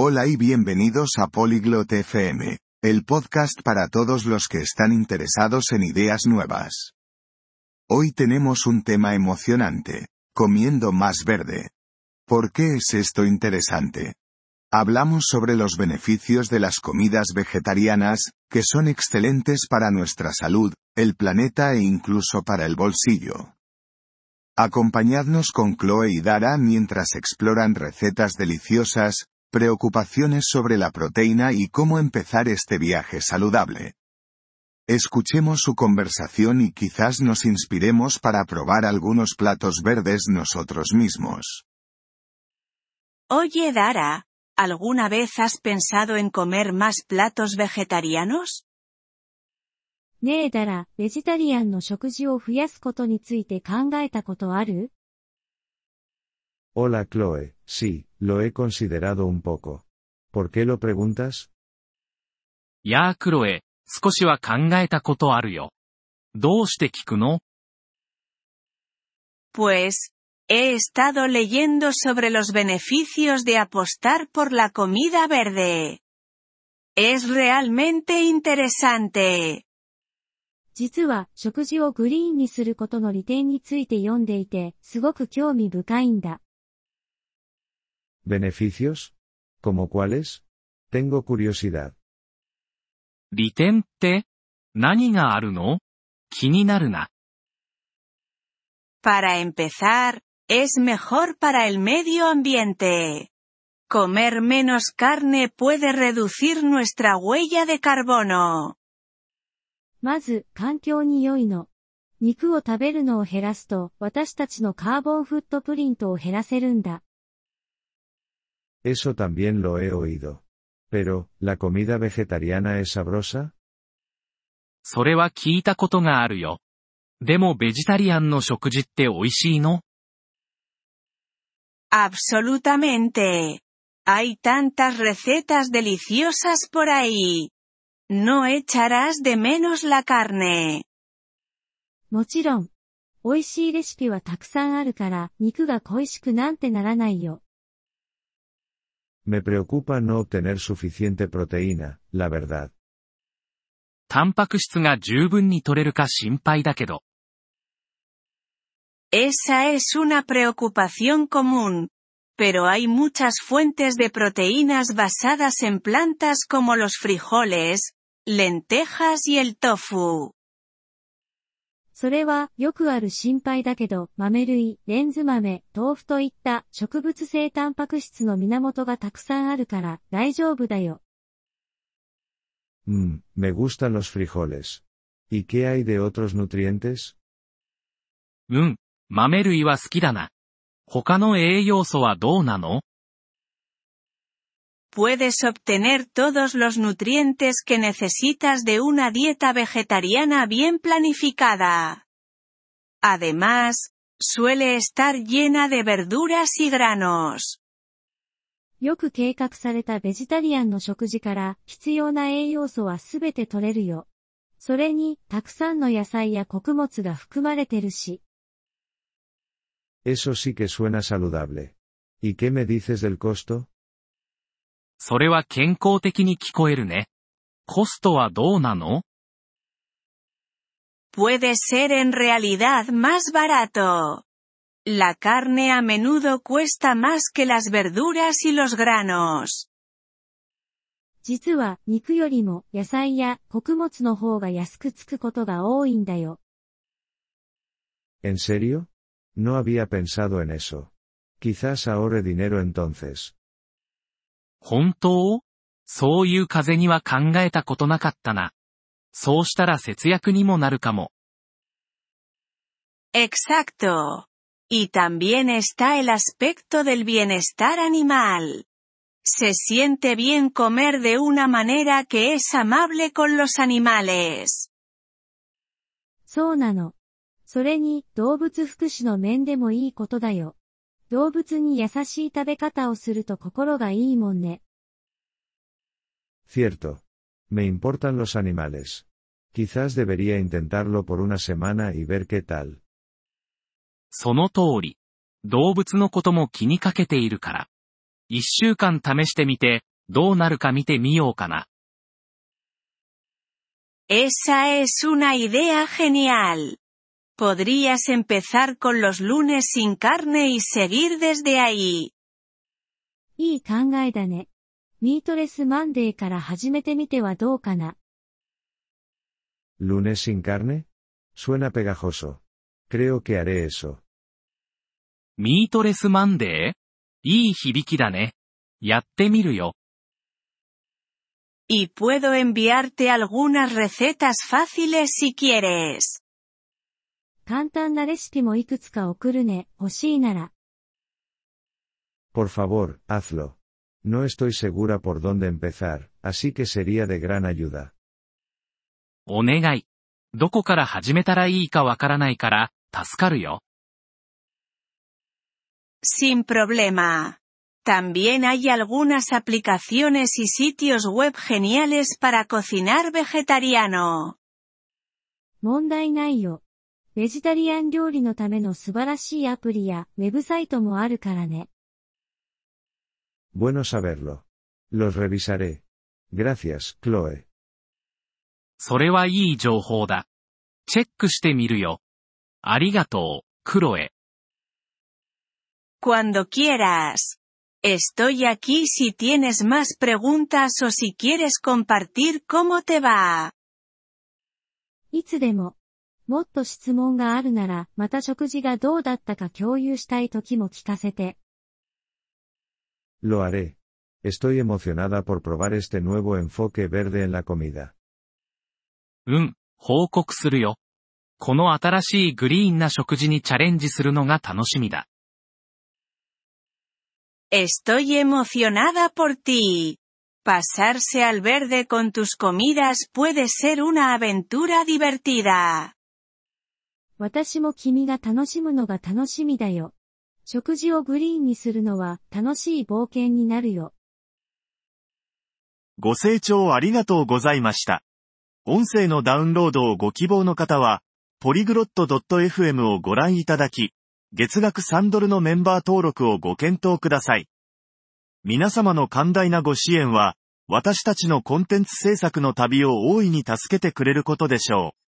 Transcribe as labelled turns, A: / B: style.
A: Hola y bienvenidos a Polyglot FM, el podcast para todos los que están interesados en ideas nuevas. Hoy tenemos un tema emocionante, comiendo más verde. ¿Por qué es esto interesante? Hablamos sobre los beneficios de las comidas vegetarianas, que son excelentes para nuestra salud, el planeta e incluso para el bolsillo. Acompañadnos con Chloe y Dara mientras exploran recetas deliciosas, preocupaciones sobre la proteína y cómo empezar este viaje saludable. Escuchemos su conversación y quizás nos inspiremos para probar algunos platos verdes nosotros mismos.
B: Oye Dara, ¿alguna vez has pensado en comer más platos vegetarianos?
C: ねえだら、ベジタリアンの食事を増やすことについて考えたことある
D: Hola Chloe, sí, lo he considerado un poco. ¿Por qué lo preguntas?
E: やあクロエ、少しは考えたことあるよ。どうして聞くの
B: Pues, he estado leyendo sobre los beneficios de apostar por la comida verde. Es realmente interesante.
C: 実は、食事をグリーンにすることの利点について読んでいて、すごく興味深いんだ。
D: ¿Beneficios? ¿Como cuáles? Tengo curiosidad.
E: 利点って何があるの気になるな。
B: Para empezar, es mejor para el medio ambiente. Comer menos carne puede reducir nuestra huella de carbono.
C: まず、環境に良いの。肉を食べるのを減らすと、私たちのカーボンフットプリントを減らせるんだ。
D: Eso también lo he oído. Pero, ¿la comida vegetariana es sabrosa?
E: それは聞いたことがあるよ。でもベジタリアンの食事って美味しいの
B: Absolutamente. Hay tantas recetas deliciosas por ahí. No echarás de menos la carne.
C: もちろん。美味しいレシピはたくさんあるから、肉が恋しくなんてならないよ。
D: Me preocupa no obtener suficiente proteína, la verdad.
E: タンパク質が十分に取れるか心配だけど。
B: Esa es una preocupación común. Pero hay muchas fuentes de proteínas basadas en plantas como los frijoles, lentejas y el tofu.
C: それは、よくある心配だけど、豆類、レンズ豆、豆腐といった植物性タンパク質の源がたくさんあるから、大丈夫だよ。
D: Mmm, me gustan los frijoles. ¿Y qué hay de otros nutrientes?
E: うん、豆類は好きだな。他の栄養素はどうなの？
B: Puedes obtener todos los nutrientes que necesitas de una dieta vegetariana bien planificada. Además, suele estar llena de verduras y granos.
C: よく計画されたベジタリアンの食事から、必要な栄養素はすべて取れるよ。それに、たくさんの野菜や穀物が含まれてるし。
D: Eso sí que suena saludable. ¿Y qué me dices del costo?
E: それは健康的に聞こえるね。コストはどうなの
B: Puede ser en realidad más barato. La carne a menudo cuesta más que las verduras y los granos.
C: 実は、肉よりも、野菜や穀物の方が安くつくことが多いんだよ。
D: ¿En serio? No había pensado en eso. Quizás ahorre dinero entonces.
E: 本当そういう風には考えたことなかったな。そうしたら節約にもなるかも。
B: Exacto. Y también está el aspecto del bienestar animal. Se siente bien comer de una manera que es amable con los animales.
C: そうなの。それに、動物福祉の面でもいいことだよ。動物に優しい食べ方をすると心がいいもんね。
D: Cierto. Me importan los animales. Quizás debería intentarlo por una semana y ver qué tal.
E: その通り。動物のことも気にかけているから。一週間試してみて、どうなるか見てみようかな。
B: Esa es una idea genial. Podrías empezar con los lunes sin carne y seguir desde ahí.
C: いい考えだね。ミートレスマンデーから始めてみてはどうかな。
D: ¿Lunes sin carne? Suena pegajoso. Creo que haré eso.
E: ミートレスマンデーいい響きだね。やってみるよ。
B: Y puedo enviarte algunas recetas fáciles si quieres.
C: 簡単なレシピもいくつか送るね、欲しいなら。
D: Por favor, hazlo. No estoy segura por dónde empezar, así que sería de gran ayuda.
E: お願い。どこから始めたらいいかわからないから、助かるよ。
B: Sin problema. También hay algunas aplicaciones y sitios web geniales para cocinar vegetariano.
C: 問題ないよ。 ベジタリアン料理のための素晴らしいアプリやウェブサイトもあるからね。
D: Bueno saberlo. Los revisaré. Gracias, Chloe.
E: それはいい情報だ。チェックしてみるよ。ありがとう、クロエ。
B: Cuando quieras. Estoy aquí si tienes más preguntas o si quieres compartir cómo te va.
C: いつでも。もっと質問があるなら、また食事がどうだったか共有したい時も聞かせて。
D: Lo haré. Estoy emocionada por probar este nuevo enfoque verde en la comida.
E: うん、報告するよ。この新しいグリーンな食事にチャレンジするのが楽しみだ。
B: Estoy emocionada por ti. Pasarse al verde con tus comidas puede ser una aventura divertida.
C: 私も君が楽しむのが楽しみだよ。食事をグリーンにするのは楽しい冒険になるよ。
F: ご清聴ありがとうございました。音声のダウンロードをご希望の方は、ポリグロット .fm をご覧いただき、月額3ドルのメンバー登録をご検討ください。皆様の寛大なご支援は、私たちのコンテンツ制作の旅を大いに助けてくれることでしょう。